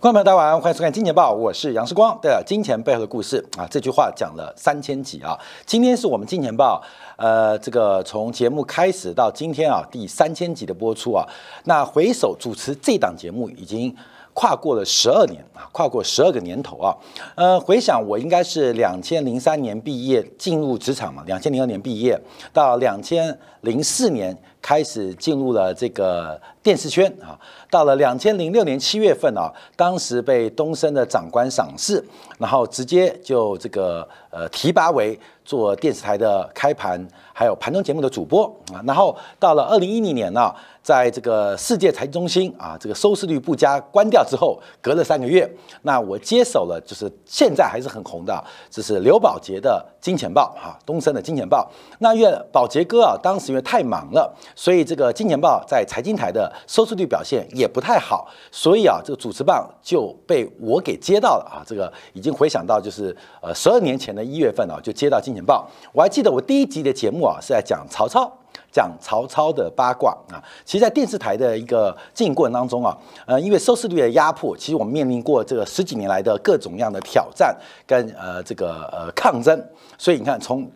观众朋友，大家晚上欢迎收看《金钱报》，我是杨世光。对了，金钱背后的故事啊，这句话讲了三千集啊。今天是我们《金钱报》呃，这个从节目开始到今天啊，第三千集的播出啊。那回首主持这档节目已经。跨过了十二年啊，跨过十二个年头啊，呃，回想我应该是两千零三年毕业进入职场嘛，两千零二年毕业到两千零四年开始进入了这个电视圈啊，到了两千零六年七月份啊，当时被东森的长官赏识，然后直接就这个呃提拔为做电视台的开盘还有盘中节目的主播啊，然后到了二零一零年呢。在这个世界财经中心啊，这个收视率不佳关掉之后，隔了三个月，那我接手了，就是现在还是很红的，这是刘宝杰的《金钱报》哈，东森的《金钱报》。那因为宝杰哥啊，当时因为太忙了，所以这个《金钱报》在财经台的收视率表现也不太好，所以啊，这个主持棒就被我给接到了啊。这个已经回想到就是呃十二年前的一月份啊，就接到《金钱报》。我还记得我第一集的节目啊，是在讲曹操。讲曹操的八卦啊，其实，在电视台的一个经营过程当中啊，呃，因为收视率的压迫，其实我们面临过这个十几年来的各种样的挑战跟呃这个呃抗争，所以你看，从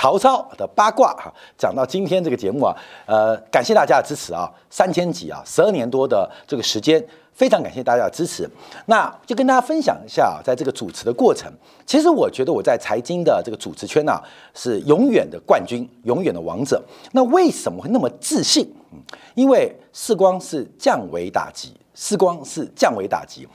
曹操的八卦哈讲到今天这个节目啊，呃，感谢大家的支持啊，三千集啊，十二年多的这个时间。非常感谢大家的支持，那就跟大家分享一下啊，在这个主持的过程，其实我觉得我在财经的这个主持圈呢，是永远的冠军，永远的王者。那为什么会那么自信？嗯，因为视光是降维打击，视光是降维打击。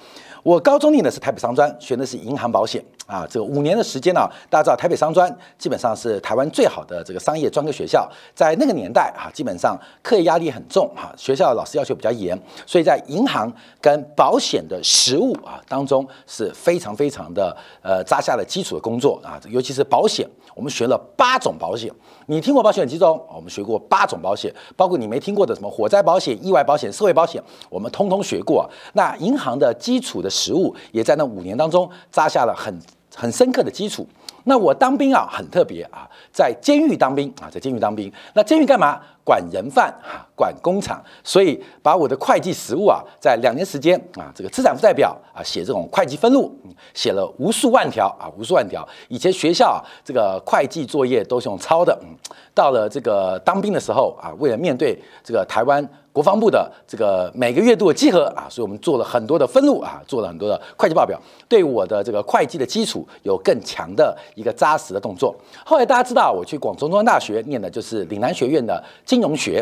我高中念的是台北商专，学的是银行保险。啊，这个五年的时间呢，大家知道台北商专基本上是台湾最好的这个商业专科学校，在那个年代啊，基本上课业压力很重哈，学校老师要求比较严，所以在银行跟保险的实务啊当中是非常非常的呃扎下了基础的工作啊，尤其是保险，我们学了八种保险，你听过保险几种？我们学过八种保险，包括你没听过的什么火灾保险、意外保险、社会保险，我们通通学过。那银行的基础的实务也在那五年当中扎下了很。很深刻的基础。那我当兵啊，很特别啊，在监狱当兵啊，在监狱当兵。那监狱干嘛？管人犯啊，管工厂。所以把我的会计实务啊，在两年时间啊，这个资产负债表啊，写这种会计分录，写了无数万条啊，无数万条。以前学校啊，这个会计作业都是用抄的。嗯，到了这个当兵的时候啊，为了面对这个台湾。国防部的这个每个月度的稽核啊，所以我们做了很多的分录啊，做了很多的会计报表，对我的这个会计的基础有更强的一个扎实的动作。后来大家知道，我去广州中央大学念的就是岭南学院的金融学，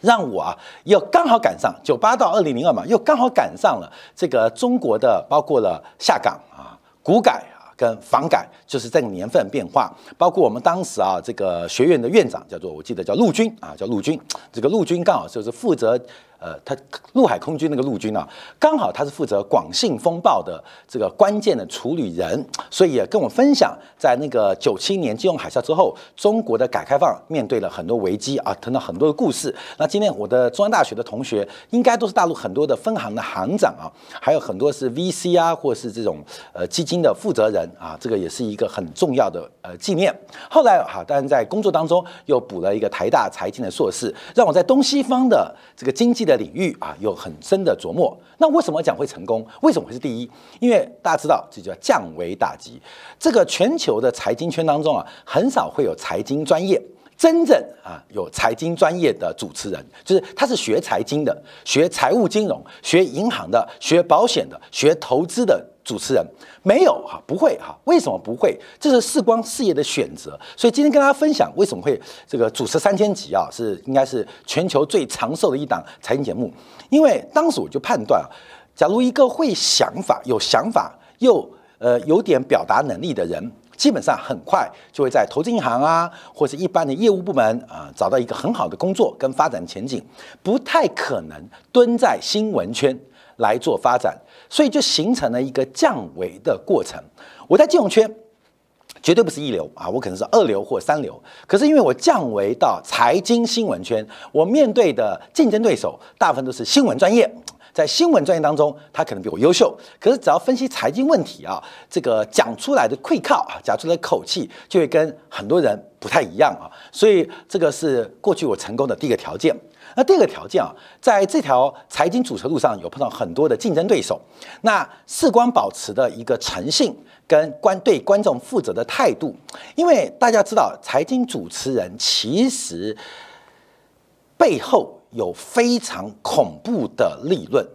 让我啊又刚好赶上九八到二零零二嘛，又刚好赶上了这个中国的包括了下岗啊、股改。跟房改就是这个年份变化，包括我们当时啊，这个学院的院长叫做我记得叫陆军啊，叫陆军，这个陆军刚好就是负责。呃，他陆海空军那个陆军啊，刚好他是负责广信风暴的这个关键的处理人，所以也跟我分享，在那个九七年金融海啸之后，中国的改开放面对了很多危机啊，谈到很多的故事。那今天我的中央大学的同学，应该都是大陆很多的分行的行长啊，还有很多是 VC 啊，或是这种呃基金的负责人啊，这个也是一个很重要的呃纪念。后来哈，当然在工作当中又补了一个台大财经的硕士，让我在东西方的这个经济。的领域啊，有很深的琢磨。那为什么讲会成功？为什么会是第一？因为大家知道，这叫降维打击。这个全球的财经圈当中啊，很少会有财经专业真正啊有财经专业的主持人，就是他是学财经的、学财务金融、学银行的、学保险的、学投资的。主持人没有哈，不会哈，为什么不会？这是视光事业的选择。所以今天跟大家分享为什么会这个主持三千集啊，是应该是全球最长寿的一档财经节目。因为当时我就判断啊，假如一个会想法、有想法又呃有点表达能力的人，基本上很快就会在投资银行啊，或者一般的业务部门啊，找到一个很好的工作跟发展前景，不太可能蹲在新闻圈。来做发展，所以就形成了一个降维的过程。我在金融圈绝对不是一流啊，我可能是二流或三流。可是因为我降维到财经新闻圈，我面对的竞争对手大部分都是新闻专业。在新闻专业当中，他可能比我优秀，可是只要分析财经问题啊，这个讲出来的愧靠啊，讲出来的口气就会跟很多人不太一样啊。所以这个是过去我成功的第一个条件。那第二个条件啊，在这条财经主持路上有碰到很多的竞争对手，那事关保持的一个诚信跟观对观众负责的态度，因为大家知道，财经主持人其实背后有非常恐怖的利润。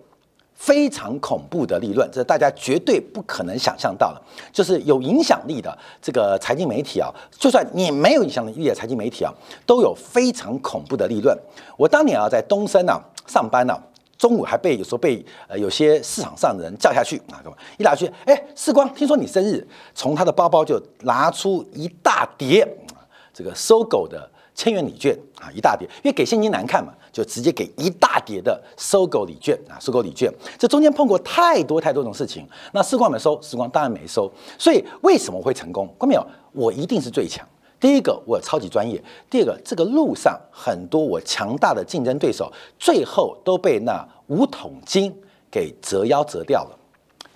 非常恐怖的利润，这是大家绝对不可能想象到的。就是有影响力的这个财经媒体啊，就算你没有影响力的财经媒体啊，都有非常恐怖的利润。我当年啊在东森啊上班呢，中午还被有时候被呃有些市场上的人叫下去啊，一打去，哎，世光，听说你生日，从他的包包就拿出一大叠这个搜狗的。千元礼券啊，一大叠，因为给现金难看嘛，就直接给一大叠的收购礼券啊，收购礼券。这中间碰过太多太多种事情，那时光没收，时光当然没收。所以为什么会成功？看没有？我一定是最强。第一个，我超级专业；第二个，这个路上很多我强大的竞争对手，最后都被那五桶金给折腰折掉了。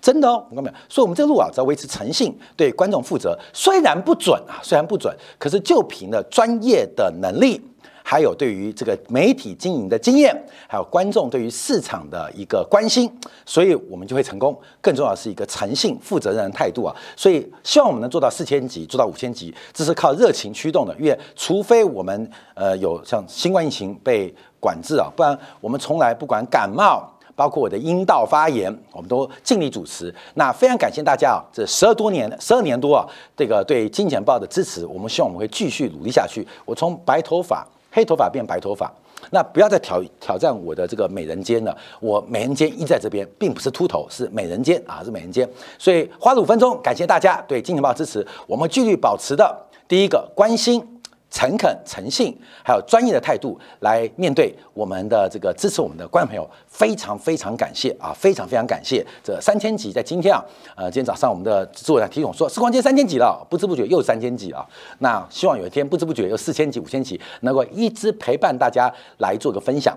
真的哦，看到没有？所以，我们这个路啊，只要维持诚信，对观众负责，虽然不准啊，虽然不准，可是就凭了专业的能力，还有对于这个媒体经营的经验，还有观众对于市场的一个关心，所以我们就会成功。更重要的是一个诚信、负责任的态度啊！所以，希望我们能做到四千级，做到五千级，这是靠热情驱动的。因为除非我们呃有像新冠疫情被管制啊，不然我们从来不管感冒。包括我的阴道发炎，我们都尽力主持。那非常感谢大家啊，这十二多年、十二年多啊，这个对金钱豹的支持，我们希望我们会继续努力下去。我从白头发、黑头发变白头发，那不要再挑挑战我的这个美人尖了。我美人尖一在这边，并不是秃头，是美人尖啊，是美人尖。所以花了五分钟，感谢大家对金钱豹支持，我们继续保持的第一个关心。诚恳、诚信，还有专业的态度来面对我们的这个支持我们的观众朋友，非常非常感谢啊！非常非常感谢这三千几，在今天啊，呃，今天早上我们的制作人提醒说，时光街三千几了，不知不觉又三千几啊！那希望有一天不知不觉又四千几、五千几，能够一直陪伴大家来做个分享。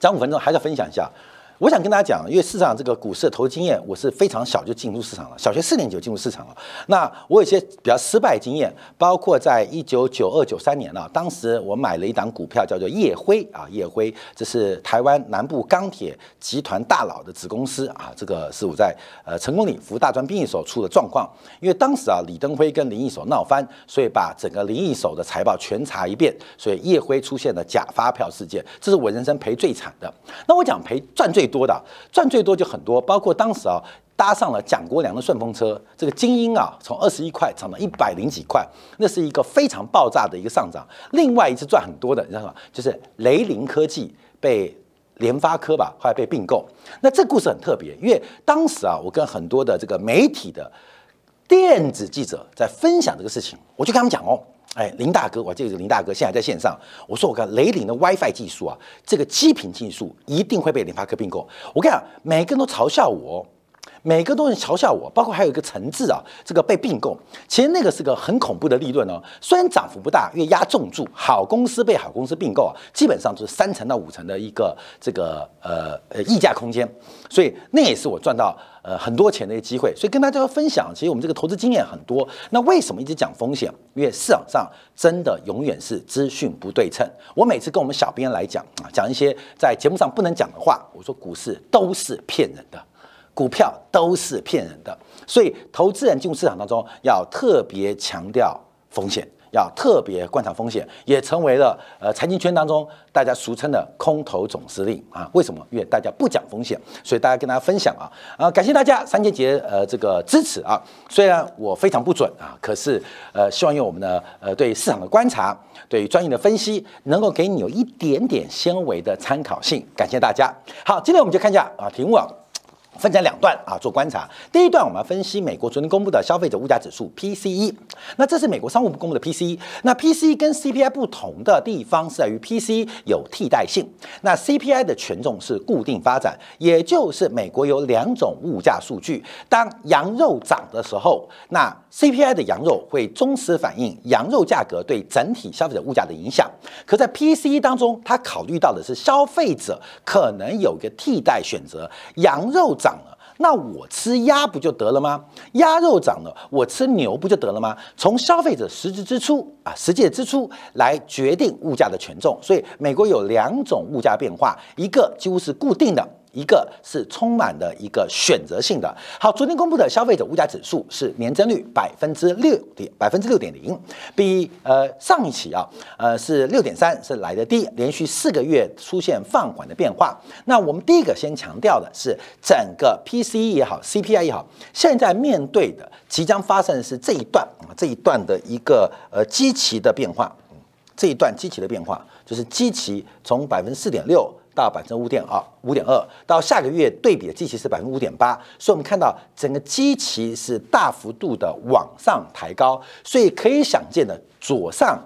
讲五分钟，还是要分享一下。我想跟大家讲，因为市场这个股市的投资经验，我是非常小就进入市场了，小学四年级就进入市场了。那我有些比较失败经验，包括在一九九二九三年啊，当时我买了一档股票叫做叶辉啊，叶辉，这是台湾南部钢铁集团大佬的子公司啊，这个是我在呃成功里服大专兵役所出的状况。因为当时啊，李登辉跟林义守闹翻，所以把整个林义守的财报全查一遍，所以叶辉出现了假发票事件，这是我人生赔最惨的。那我讲赔赚最。多的赚最多就很多，包括当时啊搭上了蒋国良的顺风车，这个精英啊从二十一块涨到一百零几块，那是一个非常爆炸的一个上涨。另外一次赚很多的，你知道吗？就是雷凌科技被联发科吧后来被并购。那这故事很特别，因为当时啊我跟很多的这个媒体的电子记者在分享这个事情，我就跟他们讲哦。哎，林大哥，我这个是林大哥现在在线上。我说，我看雷凌的 WiFi 技术啊，这个基频技术一定会被联发科并购。我跟你讲，每个人都嘲笑我，每个都是嘲笑我，包括还有一个陈志啊，这个被并购，其实那个是个很恐怖的利润哦。虽然涨幅不大，因为压重注，好公司被好公司并购啊，基本上就是三成到五成的一个这个呃呃溢价空间，所以那也是我赚到。呃，很多钱的一个机会，所以跟大家分享，其实我们这个投资经验很多。那为什么一直讲风险？因为市场上真的永远是资讯不对称。我每次跟我们小编来讲啊，讲一些在节目上不能讲的话，我说股市都是骗人的，股票都是骗人的，所以投资人进入市场当中要特别强调风险。要特别观察风险，也成为了呃财经圈当中大家俗称的空头总司令啊。为什么？因为大家不讲风险，所以大家跟大家分享啊啊！感谢大家三节节呃这个支持啊。虽然我非常不准啊，可是呃希望用我们的呃对市场的观察，对专业的分析，能够给你有一点点纤维的参考性。感谢大家。好，今天我们就看一下啊题目啊。分成两段啊，做观察。第一段我们分析美国昨天公布的消费者物价指数 PCE，那这是美国商务部公布的 PCE。那 PCE 跟 CPI 不同的地方是在于 PCE 有替代性，那 CPI 的权重是固定发展，也就是美国有两种物价数据。当羊肉涨的时候，那 CPI 的羊肉会忠实反映羊肉价格对整体消费者物价的影响。可在 PCE 当中，它考虑到的是消费者可能有个替代选择，羊肉涨了。那我吃鸭不就得了吗？鸭肉涨了，我吃牛不就得了吗？从消费者实质支出啊，实际的支出来决定物价的权重。所以美国有两种物价变化，一个几乎是固定的。一个是充满的一个选择性的。好，昨天公布的消费者物价指数是年增率百分之六点百分之六点零，比呃上一期啊呃是六点三是来的低，连续四个月出现放缓的变化。那我们第一个先强调的是整个 PCE 也好，CPI 也好，现在面对的即将发生的是这一段啊这一段的一个呃基期的变化，这一段基期的变化就是基期从百分之四点六。到百分之五点二，五点二，到下个月对比的基期是百分之五点八，所以我们看到整个基期是大幅度的往上抬高，所以可以想见的左上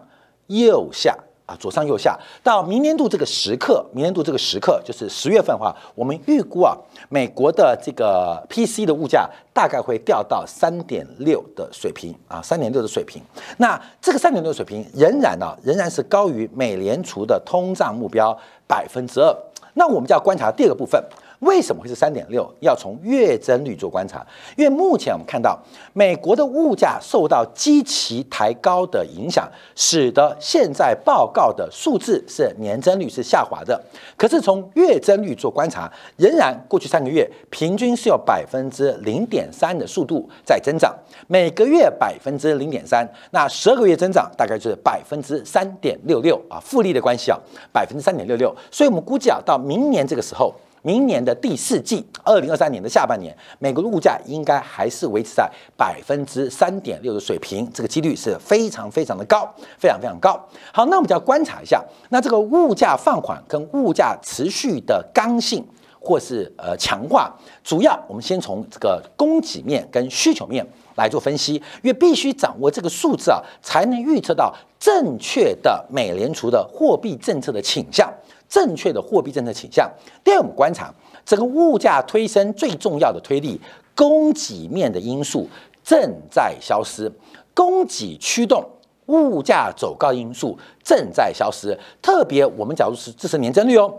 右下。左上右下，到明年度这个时刻，明年度这个时刻就是十月份的话，我们预估啊，美国的这个 PC 的物价大概会掉到三点六的水平啊，三点六的水平。那这个三点六水平仍然呢，仍然是高于美联储的通胀目标百分之二。那我们就要观察第二个部分。为什么会是三点六？要从月增率做观察，因为目前我们看到美国的物价受到基期抬高的影响，使得现在报告的数字是年增率是下滑的。可是从月增率做观察，仍然过去三个月平均是有百分之零点三的速度在增长，每个月百分之零点三，那十二个月增长大概就是百分之三点六六啊，复利的关系啊，百分之三点六六。所以我们估计啊，到明年这个时候。明年的第四季，二零二三年的下半年，美国的物价应该还是维持在百分之三点六的水平，这个几率是非常非常的高，非常非常高。好，那我们就要观察一下，那这个物价放缓跟物价持续的刚性或是呃强化，主要我们先从这个供给面跟需求面来做分析，因为必须掌握这个数字啊，才能预测到正确的美联储的货币政策的倾向。正确的货币政策倾向。第二，我们观察这个物价推升最重要的推力，供给面的因素正在消失，供给驱动物价走高因素正在消失。特别我们假如是这是年增率哦，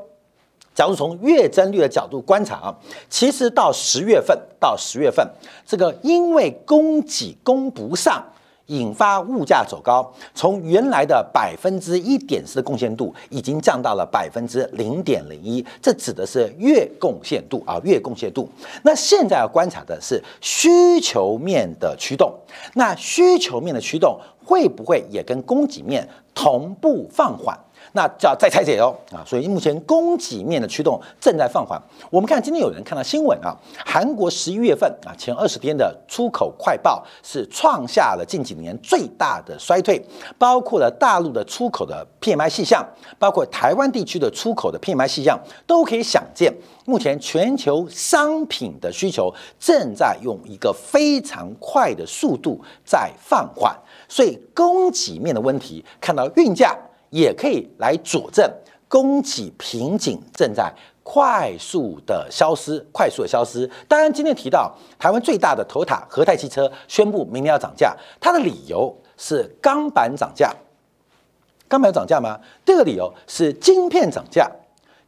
假如从月增率的角度观察啊，其实到十月份到十月份，这个因为供给供不上。引发物价走高，从原来的百分之一点四的贡献度，已经降到了百分之零点零一，这指的是月贡献度啊，月贡献度。那现在要观察的是需求面的驱动，那需求面的驱动会不会也跟供给面同步放缓？那叫再拆解哦啊，所以目前供给面的驱动正在放缓。我们看今天有人看到新闻啊，韩国十一月份啊前二十天的出口快报是创下了近几年最大的衰退，包括了大陆的出口的 PMI 细项，包括台湾地区的出口的 PMI 细项，都可以想见，目前全球商品的需求正在用一个非常快的速度在放缓，所以供给面的问题看到运价。也可以来佐证供给瓶颈正在快速的消失，快速的消失。当然，今天提到台湾最大的头塔和泰汽车宣布明年要涨价，它的理由是钢板涨价。钢板涨价吗？第二个理由是晶片涨价。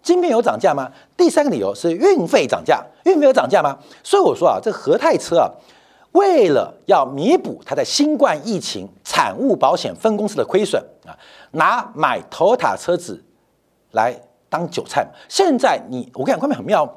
晶片有涨价吗？第三个理由是运费涨价。运费有涨价吗？所以我说啊，这和泰车啊。为了要弥补他在新冠疫情产物保险分公司的亏损啊，拿买头塔车子来当韭菜。现在你我跟你讲，关面很妙，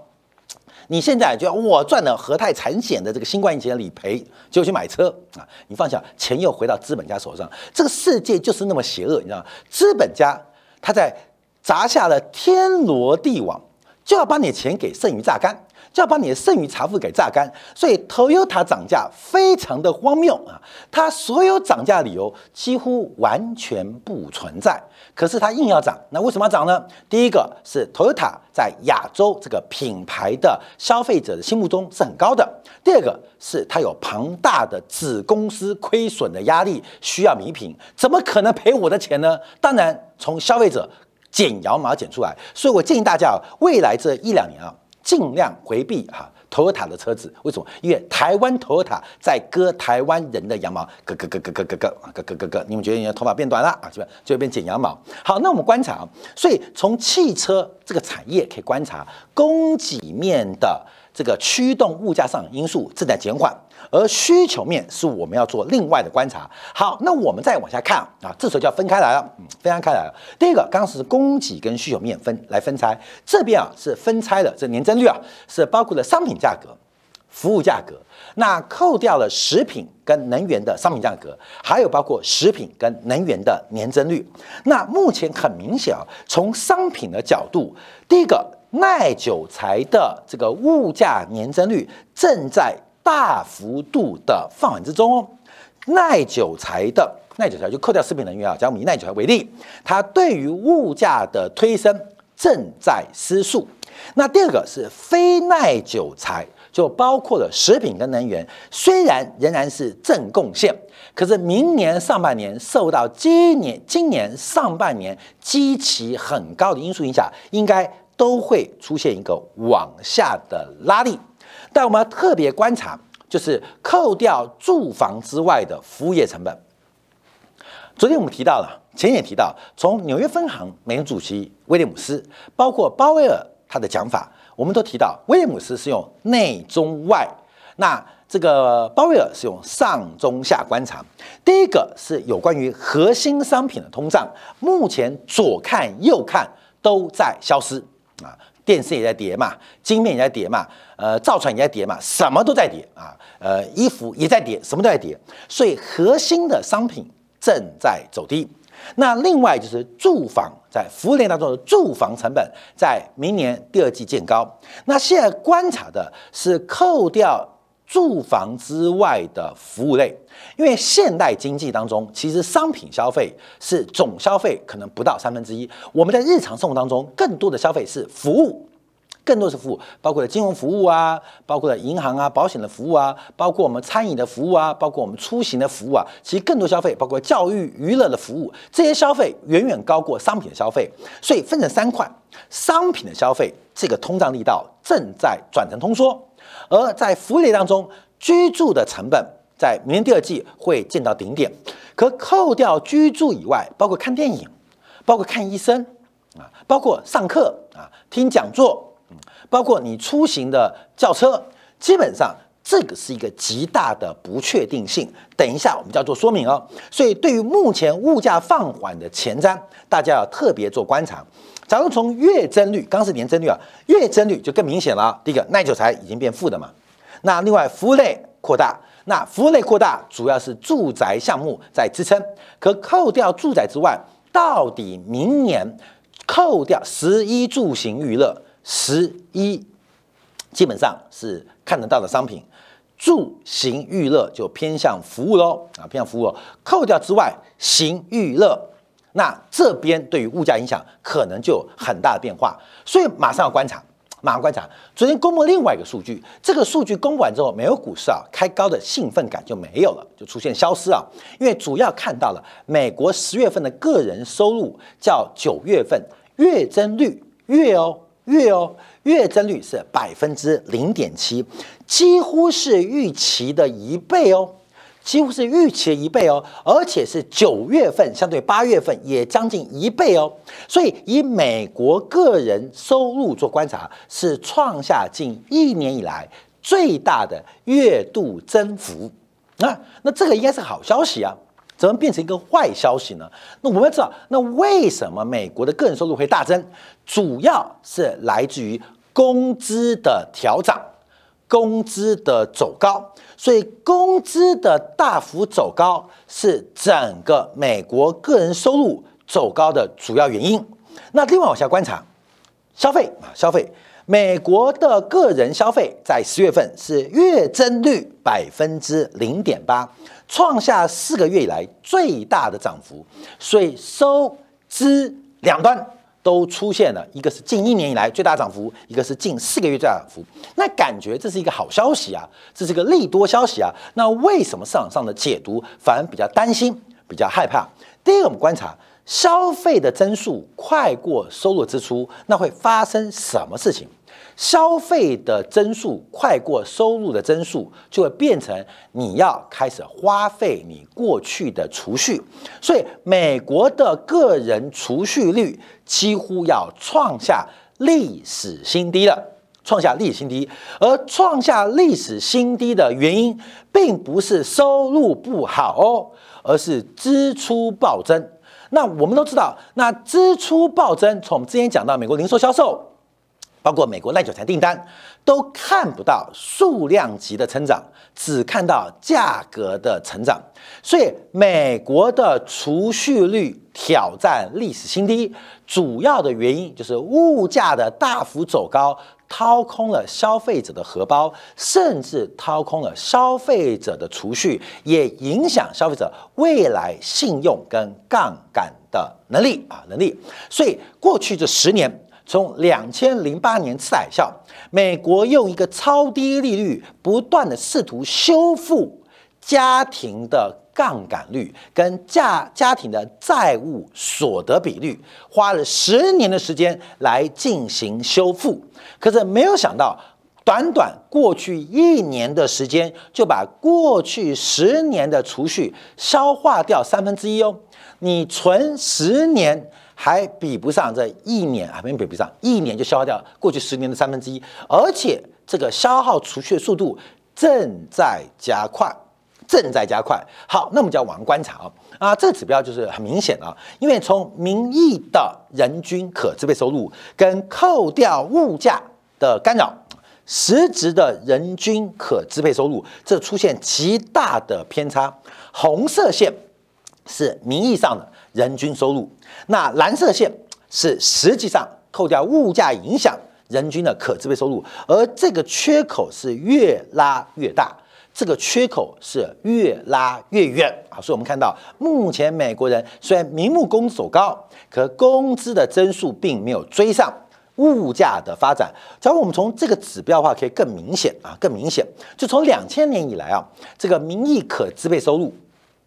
你现在就要我赚了和泰产险的这个新冠疫情的理赔，就去买车啊。你放下钱又回到资本家手上，这个世界就是那么邪恶，你知道吗？资本家他在砸下了天罗地网，就要把你的钱给剩余榨干。要把你的剩余财富给榨干，所以 Toyota 涨价非常的荒谬啊！它所有涨价理由几乎完全不存在，可是它硬要涨，那为什么要涨呢？第一个是 Toyota 在亚洲这个品牌的消费者的心目中是很高的，第二个是它有庞大的子公司亏损的压力需要弥平，怎么可能赔我的钱呢？当然从消费者剪羊毛剪出来，所以我建议大家未来这一两年啊。尽量回避哈 Toyota 的车子，为什么？因为台湾 Toyota 在割台湾人的羊毛，割割割割割割割割割割割，你们觉得你的头发变短了啊？是吧？就会变剪羊毛。好，那我们观察啊，所以从汽车这个产业可以观察供给面的这个驱动物价上涨因素正在减缓。而需求面是我们要做另外的观察。好，那我们再往下看啊，这时候就要分开来了，嗯，分开来了。第一个，刚刚是供给跟需求面分来分拆，这边啊是分拆的，这年增率啊是包括了商品价格、服务价格，那扣掉了食品跟能源的商品价格，还有包括食品跟能源的年增率。那目前很明显啊，从商品的角度，第一个耐久材的这个物价年增率正在。大幅度的放缓之中哦，耐久材的耐久材就扣掉食品能源啊，讲我们以耐久材为例，它对于物价的推升正在失速。那第二个是非耐久材，就包括了食品跟能源，虽然仍然是正贡献，可是明年上半年受到今年今年上半年基期很高的因素影响，应该都会出现一个往下的拉力。但我们要特别观察，就是扣掉住房之外的服务业成本。昨天我们提到了，前也提到，从纽约分行美联储主席威廉姆斯，包括鲍威尔他的讲法，我们都提到，威廉姆斯是用内中外，那这个鲍威尔是用上中下观察。第一个是有关于核心商品的通胀，目前左看右看都在消失啊。电视也在跌嘛，金片也在跌嘛，呃，造船也在跌嘛，什么都在跌啊，呃，衣服也在跌，什么都在跌，所以核心的商品正在走低。那另外就是住房，在服务链当中的住房成本在明年第二季见高。那现在观察的是扣掉。住房之外的服务类，因为现代经济当中，其实商品消费是总消费可能不到三分之一。我们在日常生活当中，更多的消费是服务，更多是服务，包括了金融服务啊，包括了银行啊、保险的服务啊，包括我们餐饮的服务啊，包括我们出行的服务啊。其实更多消费，包括教育、娱乐的服务，这些消费远远高过商品的消费。所以分成三块，商品的消费这个通胀力道正在转成通缩。而在服务类当中，居住的成本在明年第二季会见到顶点。可扣掉居住以外，包括看电影，包括看医生啊，包括上课啊，听讲座，包括你出行的轿车，基本上这个是一个极大的不确定性。等一下我们叫做说明哦。所以对于目前物价放缓的前瞻，大家要特别做观察。假如从月增率，刚是年增率啊，月增率就更明显了。第一个，耐久材已经变负的嘛。那另外，服务类扩大，那服务类扩大主要是住宅项目在支撑。可扣掉住宅之外，到底明年扣掉十一住行娱乐，十一基本上是看得到的商品，住行娱乐就偏向服务喽啊，偏向服务。扣掉之外，行娱乐。那这边对于物价影响可能就有很大的变化，所以马上要观察，马上观察。昨天公布另外一个数据，这个数据公布完之后，美国股市啊开高的兴奋感就没有了，就出现消失啊。因为主要看到了美国十月份的个人收入较九月份月增率月哦月哦月增率是百分之零点七，几乎是预期的一倍哦。几乎是预期的一倍哦，而且是九月份相对八月份也将近一倍哦，所以以美国个人收入做观察，是创下近一年以来最大的月度增幅。那那这个应该是好消息啊，怎么变成一个坏消息呢？那我们要知道，那为什么美国的个人收入会大增？主要是来自于工资的调涨。工资的走高，所以工资的大幅走高是整个美国个人收入走高的主要原因。那另外往下观察，消费啊，消费，美国的个人消费在十月份是月增率百分之零点八，创下四个月以来最大的涨幅，所以收支两端。都出现了一个是近一年以来最大涨幅，一个是近四个月最大涨幅。那感觉这是一个好消息啊，这是个利多消息啊。那为什么市场上的解读反而比较担心、比较害怕？第一个，我们观察消费的增速快过收入支出，那会发生什么事情？消费的增速快过收入的增速，就会变成你要开始花费你过去的储蓄，所以美国的个人储蓄率几乎要创下历史新低了，创下历史新低。而创下历史新低的原因，并不是收入不好哦，而是支出暴增。那我们都知道，那支出暴增，从我们之前讲到美国零售销售。包括美国耐久材订单都看不到数量级的成长，只看到价格的成长，所以美国的储蓄率挑战历史新低，主要的原因就是物价的大幅走高，掏空了消费者的荷包，甚至掏空了消费者的储蓄，也影响消费者未来信用跟杠杆的能力啊能力。所以过去这十年。从两千零八年次海啸，美国用一个超低利率，不断的试图修复家庭的杠杆率跟家家庭的债务所得比率，花了十年的时间来进行修复。可是没有想到，短短过去一年的时间，就把过去十年的储蓄消化掉三分之一哦。你存十年。还比不上这一年啊，没比不上，一年就消耗掉过去十年的三分之一，而且这个消耗储蓄的速度正在加快，正在加快。好，那我们就要往观察啊啊，这个指标就是很明显啊，因为从名义的人均可支配收入跟扣掉物价的干扰，实质的人均可支配收入这出现极大的偏差。红色线是名义上的。人均收入，那蓝色线是实际上扣掉物价影响人均的可支配收入，而这个缺口是越拉越大，这个缺口是越拉越远啊！所以我们看到，目前美国人虽然明目工资走高，可工资的增速并没有追上物价的发展。假如我们从这个指标的话，可以更明显啊，更明显，就从两千年以来啊，这个名义可支配收入。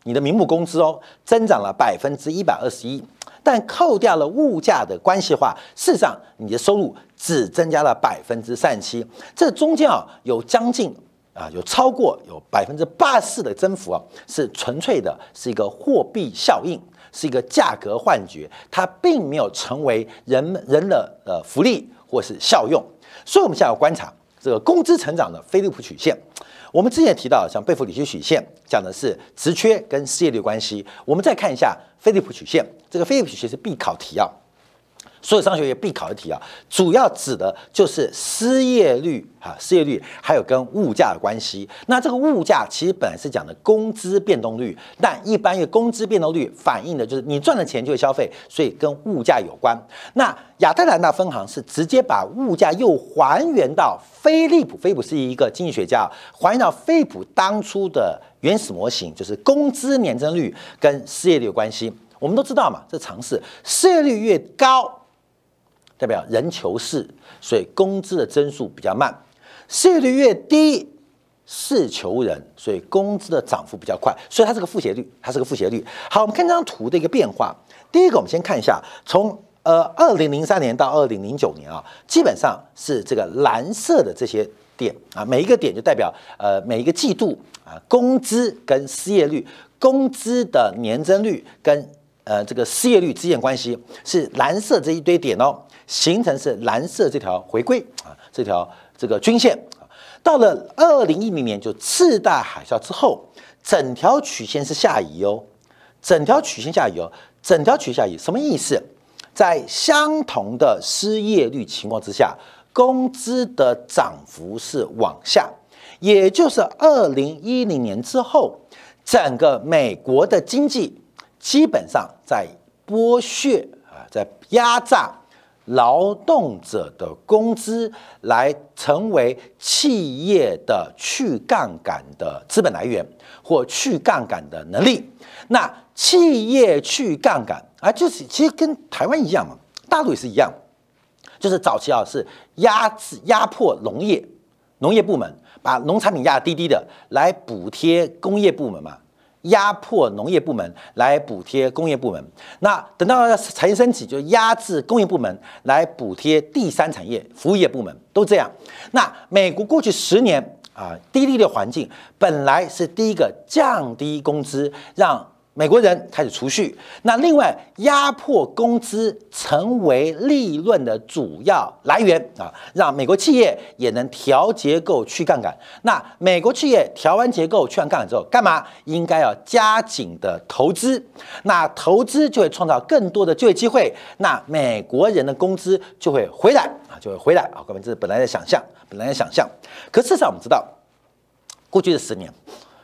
你的名目工资哦，增长了百分之一百二十一，但扣掉了物价的关系化，事实上你的收入只增加了百分之三十七，这中间啊有将近啊有超过有百分之八十四的增幅啊，是纯粹的是一个货币效应，是一个价格幻觉，它并没有成为人们人的呃福利或是效用，所以我们现在要观察这个工资成长的菲利普曲线。我们之前提到，像贝弗里奇曲线讲的是职缺跟失业率关系。我们再看一下菲利普曲线，这个菲利普曲线是必考题啊。所有商学院必考的题啊，主要指的就是失业率啊，失业率还有跟物价的关系。那这个物价其实本来是讲的工资变动率，但一般因为工资变动率反映的就是你赚的钱就会消费，所以跟物价有关。那亚特兰大分行是直接把物价又还原到菲利普，菲利普是一个经济学家，还原到菲利普当初的原始模型，就是工资年增率跟失业率有关系。我们都知道嘛，这常识，失业率越高。代表人求事，所以工资的增速比较慢；失业率越低，事求人，所以工资的涨幅比较快。所以它是个负斜率，它是个负斜率。好，我们看这张图的一个变化。第一个，我们先看一下，从呃二零零三年到二零零九年啊，基本上是这个蓝色的这些点啊，每一个点就代表呃每一个季度啊工资跟失业率、工资的年增率跟呃这个失业率之间关系是蓝色这一堆点哦。形成是蓝色这条回归啊，这条这个均线啊，到了二零一零年就次大海啸之后，整条曲线是下移哦，整条曲线下移哦，整条曲线下移什么意思？在相同的失业率情况之下，工资的涨幅是往下，也就是二零一零年之后，整个美国的经济基本上在剥削啊，在压榨。劳动者的工资来成为企业的去杠杆的资本来源或去杠杆的能力。那企业去杠杆啊，就是其实跟台湾一样嘛，大陆也是一样，就是早期啊是压制压迫农业农业部门，把农产品压低低的来补贴工业部门嘛。压迫农业部门来补贴工业部门，那等到产业升级，就压制工业部门来补贴第三产业服务业部门，都这样。那美国过去十年啊，低利率环境本来是第一个降低工资，让美国人开始储蓄，那另外压迫工资成为利润的主要来源啊，让美国企业也能调结构去杠杆。那美国企业调完结构去完杠杆之后，干嘛？应该要加紧的投资。那投资就会创造更多的就业机会，那美国人的工资就会回来啊，就会回来啊。各位，这是本来的想象，本来的想象。可事实上，我们知道，过去的十年。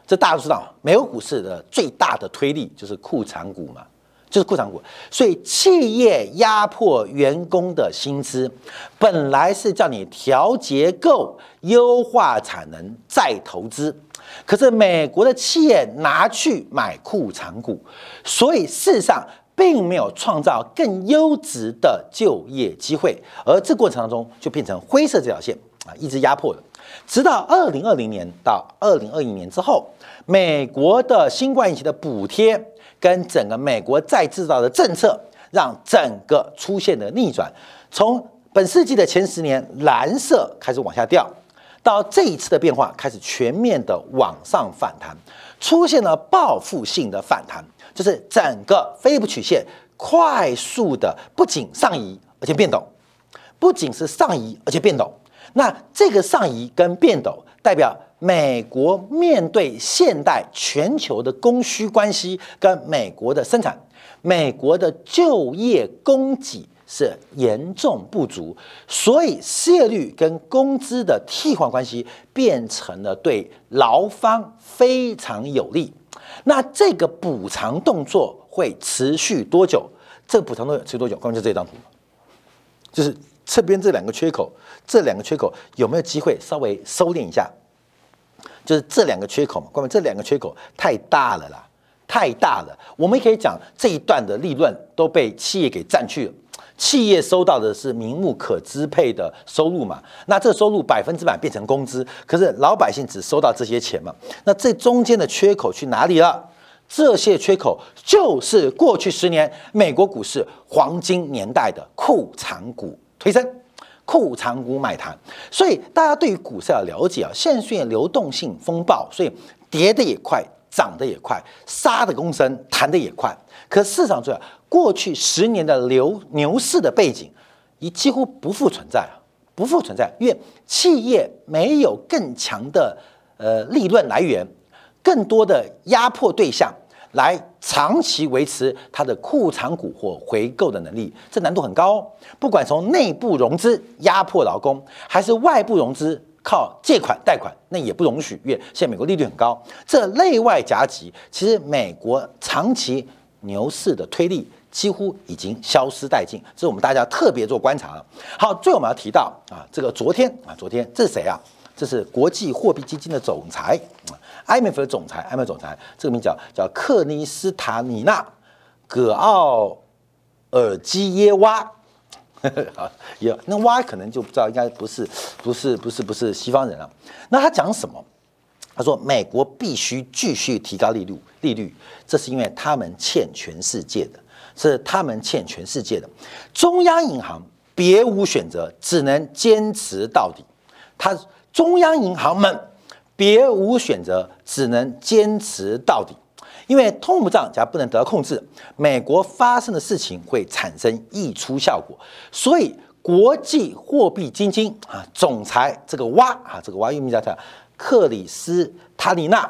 这大家都知道，美国股市的最大的推力就是库藏股嘛，就是库藏股。所以企业压迫员工的薪资，本来是叫你调结构、优化产能再投资，可是美国的企业拿去买库藏股，所以事实上并没有创造更优质的就业机会，而这过程当中就变成灰色这条线啊，一直压迫的。直到二零二零年到二零二一年之后，美国的新冠疫情的补贴跟整个美国再制造的政策，让整个出现了逆转。从本世纪的前十年蓝色开始往下掉，到这一次的变化开始全面的往上反弹，出现了报复性的反弹，就是整个菲利普曲线快速的不仅上移而且变陡，不仅是上移而且变陡。那这个上移跟变陡，代表美国面对现代全球的供需关系跟美国的生产，美国的就业供给是严重不足，所以失业率跟工资的替换关系变成了对劳方非常有利。那这个补偿动作会持续多久？这个补偿动作持续多久？刚刚就这张图，就是。这边这两个缺口，这两个缺口有没有机会稍微收敛一下？就是这两个缺口嘛，各位，这两个缺口太大了啦，太大了。我们可以讲这一段的利润都被企业给占去了，企业收到的是名目可支配的收入嘛？那这收入百分之百变成工资，可是老百姓只收到这些钱嘛？那这中间的缺口去哪里了？这些缺口就是过去十年美国股市黄金年代的库藏股。推升，库藏股买盘，所以大家对于股市要了解啊，现在流动性风暴，所以跌的也快，涨得也快，杀的公升，弹的也快。可市场上过去十年的牛牛市的背景，已几乎不复存在啊，不复存在，因为企业没有更强的呃利润来源，更多的压迫对象。来长期维持它的库藏股或回购的能力，这难度很高。不管从内部融资压迫劳工，还是外部融资靠借款贷款，那也不容许。因为现在美国利率很高，这内外夹击，其实美国长期牛市的推力几乎已经消失殆尽，这是我们大家特别做观察。好，最后我们要提到啊，这个昨天啊，昨天这是谁啊？这是国际货币基金的总裁。IMF 的总裁，IMF 总裁，这个名叫叫克尼斯塔尼娜·葛奥尔基耶娃，好，也那娃可能就不知道，应该不是，不是，不是，不是西方人啊。那他讲什么？他说美国必须继续提高利率，利率，这是因为他们欠全世界的，是他们欠全世界的。中央银行别无选择，只能坚持到底。他中央银行们。别无选择，只能坚持到底。因为通货胀假如不能得到控制，美国发生的事情会产生溢出效果。所以，国际货币基金啊，总裁这个蛙啊，这个蛙又名叫他克里斯塔里娜·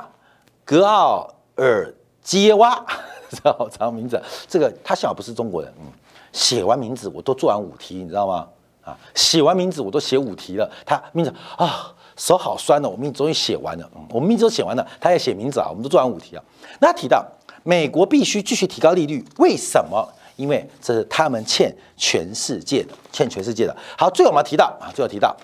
格奥尔基耶娃，这好长名字。这个他幸好不是中国人，嗯，写完名字我都做完五题，你知道吗？啊，写完名字我都写五题了。他名字啊。手好酸的，我命终于写完了。我们名字都写完了，他也写名字啊。我们都做完五题啊。那提到美国必须继续提高利率，为什么？因为这是他们欠全世界的，欠全世界的。好，最后我们要提到啊，最后提到，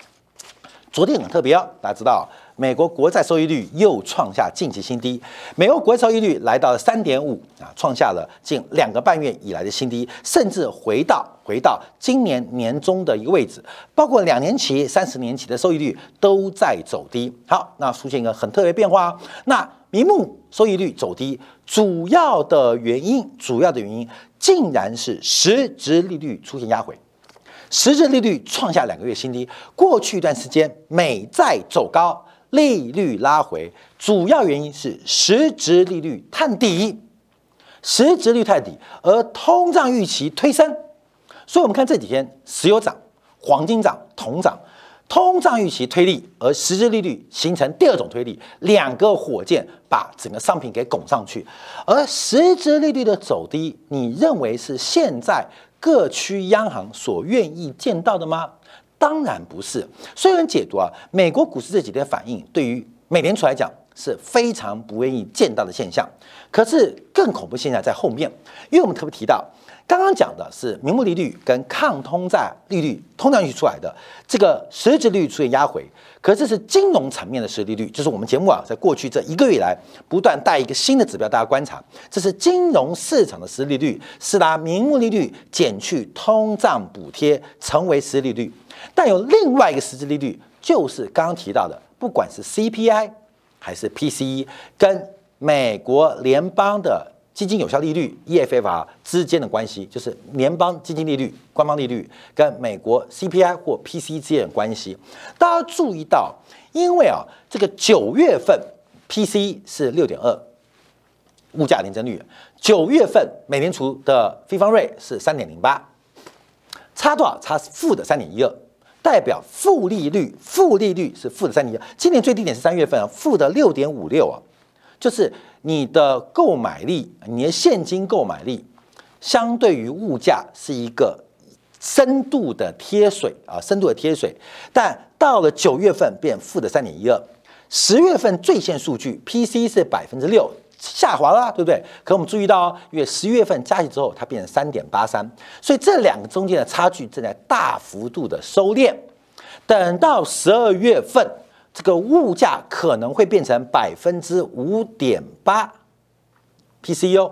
昨天很特别哦，大家知道。美国国债收益率又创下近期新低，美国国债收益率来到了三点五啊，创下了近两个半月以来的新低，甚至回到回到今年年中的一个位置，包括两年期、三十年期的收益率都在走低。好，那出现一个很特别变化，那名目收益率走低，主要的原因，主要的原因竟然是实质利率出现压回，实质利率创下两个月新低。过去一段时间，美债走高，利率拉回，主要原因是实质利率探底，实质率探底，而通胀预期推升。所以，我们看这几天，石油涨，黄金涨，铜涨。通胀预期推力，而实质利率形成第二种推力，两个火箭把整个商品给拱上去。而实质利率的走低，你认为是现在各区央行所愿意见到的吗？当然不是。虽然解读啊，美国股市这几天反应，对于美联储来讲是非常不愿意见到的现象。可是更恐怖现象在后面，因为我们特别提到。刚刚讲的是名目利率跟抗通胀利率通胀预期出来的这个实质利率出现压回，可这是金融层面的实利率，就是我们节目啊在过去这一个月来不断带一个新的指标，大家观察，这是金融市场的实利率，是拿名目利率减去通胀补贴成为实利率，但有另外一个实质利率，就是刚刚提到的，不管是 CPI 还是 PCE，跟美国联邦的。基金有效利率 （EFR） 之间的关系，就是联邦基金利率、官方利率跟美国 CPI 或 PCE 之间的关系。大家注意到，因为啊，这个九月份 PCE 是六点二，物价年增率；九月份美联储的非方瑞是三点零八，差多少？差负的三点一二，代表负利率，负利率是负的三点一二。今年最低点是三月份啊，负的六点五六啊，就是。你的购买力，你的现金购买力，相对于物价是一个深度的贴水啊，深度的贴水。但到了九月份变负的三点一二，十月份最现数据 PC 是百分之六下滑了，对不对？可我们注意到，因为十一月份加息之后，它变成三点八三，所以这两个中间的差距正在大幅度的收敛。等到十二月份。这个物价可能会变成百分之五点八，PCU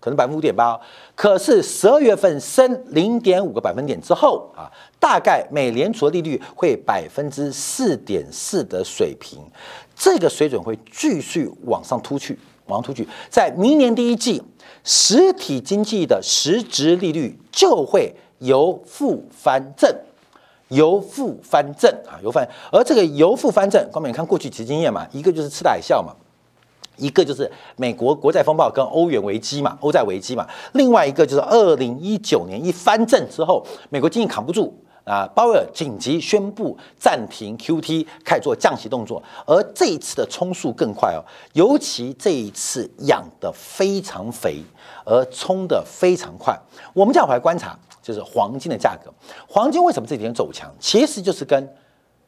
可能百分之五点八，可是十二月份升零点五个百分点之后啊，大概美联储的利率会百分之四点四的水平，这个水准会继续往上突去，往上突去，在明年第一季，实体经济的实质利率就会由负翻正。由负翻正啊，由翻，而这个由负翻正，光明看过去其经验嘛，一个就是次贷海啸嘛，一个就是美国国债风暴跟欧元危机嘛，欧债危机嘛，另外一个就是二零一九年一翻正之后，美国经济扛不住啊，鲍威尔紧急宣布暂停 QT，开始做降息动作，而这一次的冲速更快哦，尤其这一次养得非常肥，而冲得非常快，我们这样回来观察。就是黄金的价格，黄金为什么这几天走强？其实就是跟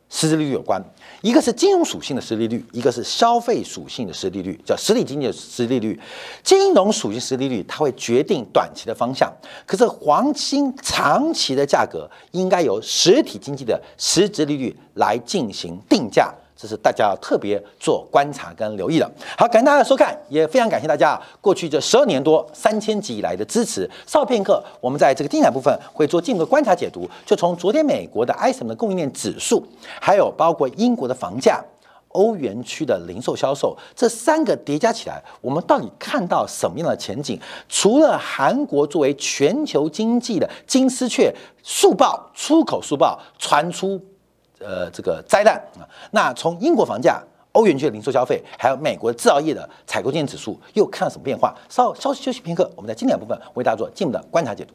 实质利率有关。一个是金融属性的实利率，一个是消费属性的实利率，叫实体经济的实利率。金融属性实利率它会决定短期的方向，可是黄金长期的价格应该由实体经济的实质利率来进行定价。这是大家要特别做观察跟留意的。好，感谢大家的收看，也非常感谢大家过去这十二年多三千集以来的支持。稍片刻，我们在这个精彩部分会做进一步观察解读，就从昨天美国的 ISM 的供应链指数，还有包括英国的房价、欧元区的零售销售这三个叠加起来，我们到底看到什么样的前景？除了韩国作为全球经济的金丝雀，速报出口速报传出。呃，这个灾难啊，那从英国房价、欧元区的零售消费，还有美国制造业的采购经理指数，又看到什么变化？稍稍息休息片刻，我们在经典部分为大家做进一步的观察解读。